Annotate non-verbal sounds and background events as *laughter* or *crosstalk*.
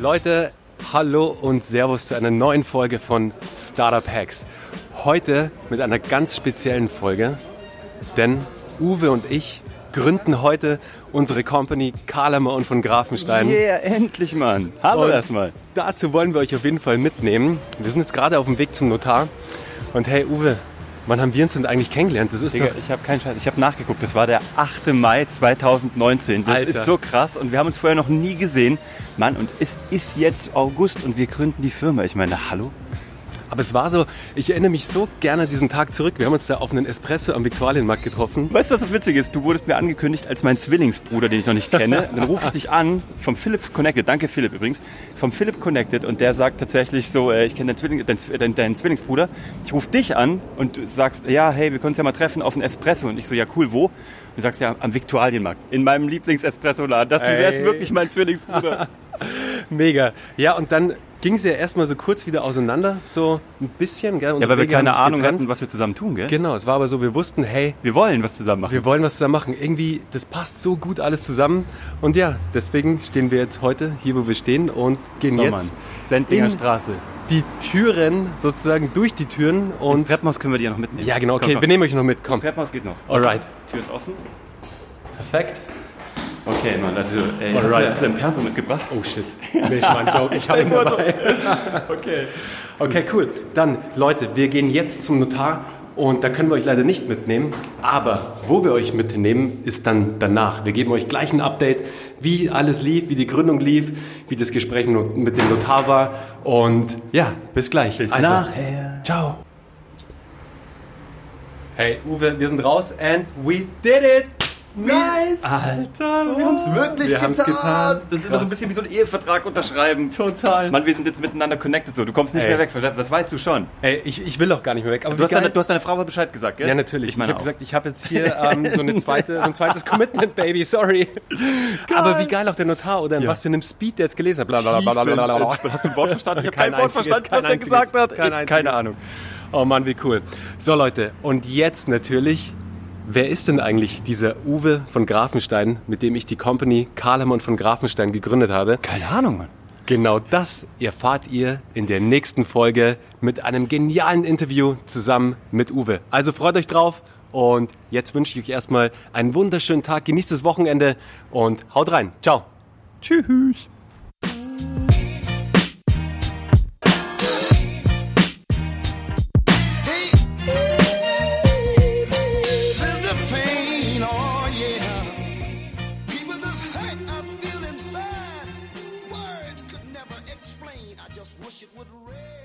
Leute, hallo und Servus zu einer neuen Folge von Startup Hacks. Heute mit einer ganz speziellen Folge, denn Uwe und ich gründen heute unsere Company Karlamer und von Grafenstein. Yeah, endlich, Mann. Hallo Und erstmal. Dazu wollen wir euch auf jeden Fall mitnehmen. Wir sind jetzt gerade auf dem Weg zum Notar. Und hey Uwe, wann haben wir uns denn eigentlich kennengelernt? Das ist Digga, doch ich habe keinen Scheiß. Ich habe nachgeguckt. Das war der 8. Mai 2019. Das Alter. ist so krass und wir haben uns vorher noch nie gesehen. Mann, und es ist jetzt August und wir gründen die Firma. Ich meine, hallo? Aber es war so, ich erinnere mich so gerne an diesen Tag zurück. Wir haben uns da auf einen Espresso am Viktualienmarkt getroffen. Weißt du, was das Witzige ist? Du wurdest mir angekündigt als mein Zwillingsbruder, den ich noch nicht kenne. Dann rufe ich dich an vom Philipp Connected. Danke Philipp übrigens. Vom Philipp Connected und der sagt tatsächlich so, äh, ich kenne deinen, Zwilling, deinen, deinen, deinen Zwillingsbruder. Ich rufe dich an und du sagst, ja, hey, wir können uns ja mal treffen auf einen Espresso. Und ich so, ja cool, wo? Und du sagst ja am Viktualienmarkt. In meinem Lieblings-Espresso-Laden. Er ist wirklich mein Zwillingsbruder. *laughs* Mega. Ja, und dann ging es ja erstmal so kurz wieder auseinander, so ein bisschen. Gell? ja, weil wir Wege keine Ahnung getrennt. hatten, was wir zusammen tun, gell? Genau, es war aber so, wir wussten, hey, Wir wollen was zusammen machen. wir wollen was zusammen machen. Irgendwie, das passt so gut alles zusammen. Und ja, deswegen stehen wir jetzt heute hier, wo wir stehen und gehen So, jetzt Mann. Sendlinger in- Straße. die Türen, sozusagen durch die Türen. Ins Und Treppenhaus können wir die ja noch mitnehmen. ja, genau, Komm, okay, komm. wir nehmen euch noch mit, komm. Das Treppenhaus geht noch. Alright. Tür ist offen. Perfekt. Okay, Mann, also, ey, hast, Alright. du, hast du ein Perso mitgebracht? Oh shit. Nee, ich ein Joke, ich habe ihn dabei. Okay. Okay, cool. Dann, Leute, wir gehen jetzt zum Notar und da können wir euch leider nicht mitnehmen. Aber wo wir euch mitnehmen, ist dann danach. Wir geben euch gleich ein Update, wie alles lief, wie die Gründung lief, wie das Gespräch mit dem Notar war. Und ja, bis gleich. Bis Also, nachher. Ciao. Hey, Uwe, wir sind raus and we did it. Nice. Alter, wir haben es wirklich Wir haben's getan. Das ist immer so ein Krass. bisschen wie so ein Ehevertrag unterschreiben. Total. Mann, wir sind jetzt miteinander connected so. Du kommst nicht Ey. mehr weg. Das weißt du schon. Ey, ich, ich will auch gar nicht mehr weg. Aber Du hast, geil- deine, du hast deiner Frau aber Bescheid gesagt, gell? Ja, natürlich. Ich Ich, habe gesagt, ich habe jetzt hier ähm, so, eine *laughs* zweite, so ein zweites Commitment, Baby, sorry. Aber wie geil auch der Notar oder in was für einem Speed der jetzt gelesen hat. Blablabla. Hast du ein Wort verstanden? Ich habe Kein kein, Wort verstanden, kein was der gesagt hat. kein Keine. Ahnung. Oh Mann, wie cool. So Leute, und jetzt natürlich, wer ist denn eigentlich dieser Uwe von Grafenstein, mit dem ich die Company Karlemon von Grafenstein gegründet habe? Keine Ahnung, Mann. Genau das erfahrt ihr in der nächsten Folge mit einem genialen Interview zusammen mit Uwe. Also freut euch drauf und jetzt wünsche ich euch erstmal einen wunderschönen Tag, genießt das Wochenende und haut rein. Ciao. Tschüss. rain. I just wish it would rain.